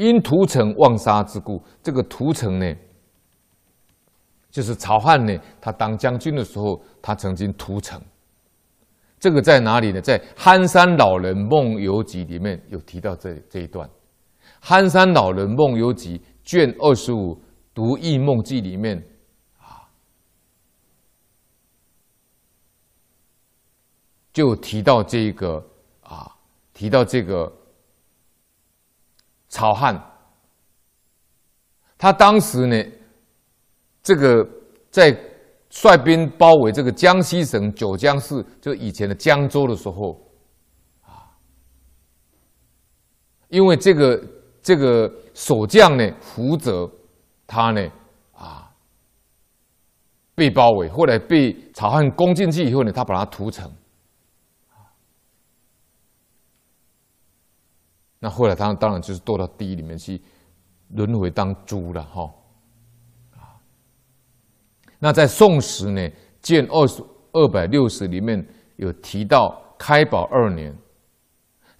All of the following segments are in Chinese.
因屠城妄杀之故，这个屠城呢，就是曹汉呢，他当将军的时候，他曾经屠城。这个在哪里呢？在《憨山老人梦游集》里面有提到这这一段，《憨山老人梦游集》卷二十五《独异梦记》里面啊，就提到这个啊，提到这个曹汉，他当时呢，这个在。率兵包围这个江西省九江市，就以前的江州的时候，啊，因为这个这个守将呢，福泽，他呢，啊，被包围，后来被曹汉攻进去以后呢，他把他屠城，那后来他当然就是堕到地狱里面去，轮回当猪了，哈。啊那在《宋史》呢，建二十二百六十里面有提到，开宝二年，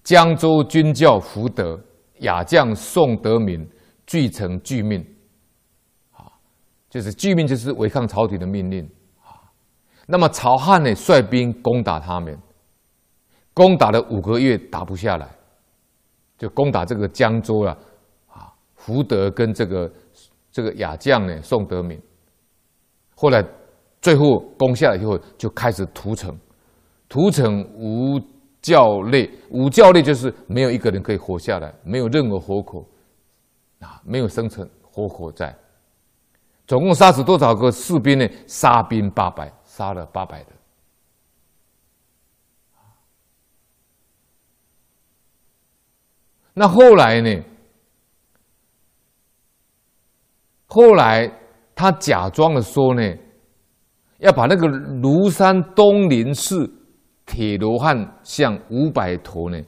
江州军校福德、雅将宋德敏俱成拒命，啊，就是拒命，就是违抗朝廷的命令啊。那么曹汉呢，率兵攻打他们，攻打了五个月，打不下来，就攻打这个江州了啊。福德跟这个这个雅将呢，宋德明。后来，最后攻下来以后，就开始屠城，屠城无教类，无教类就是没有一个人可以活下来，没有任何活口，啊，没有生存活口在。总共杀死多少个士兵呢？杀兵八百，杀了八百人。那后来呢？后来。他假装的说呢，要把那个庐山东林寺铁罗汉像五百头呢，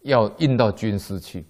要运到军师去。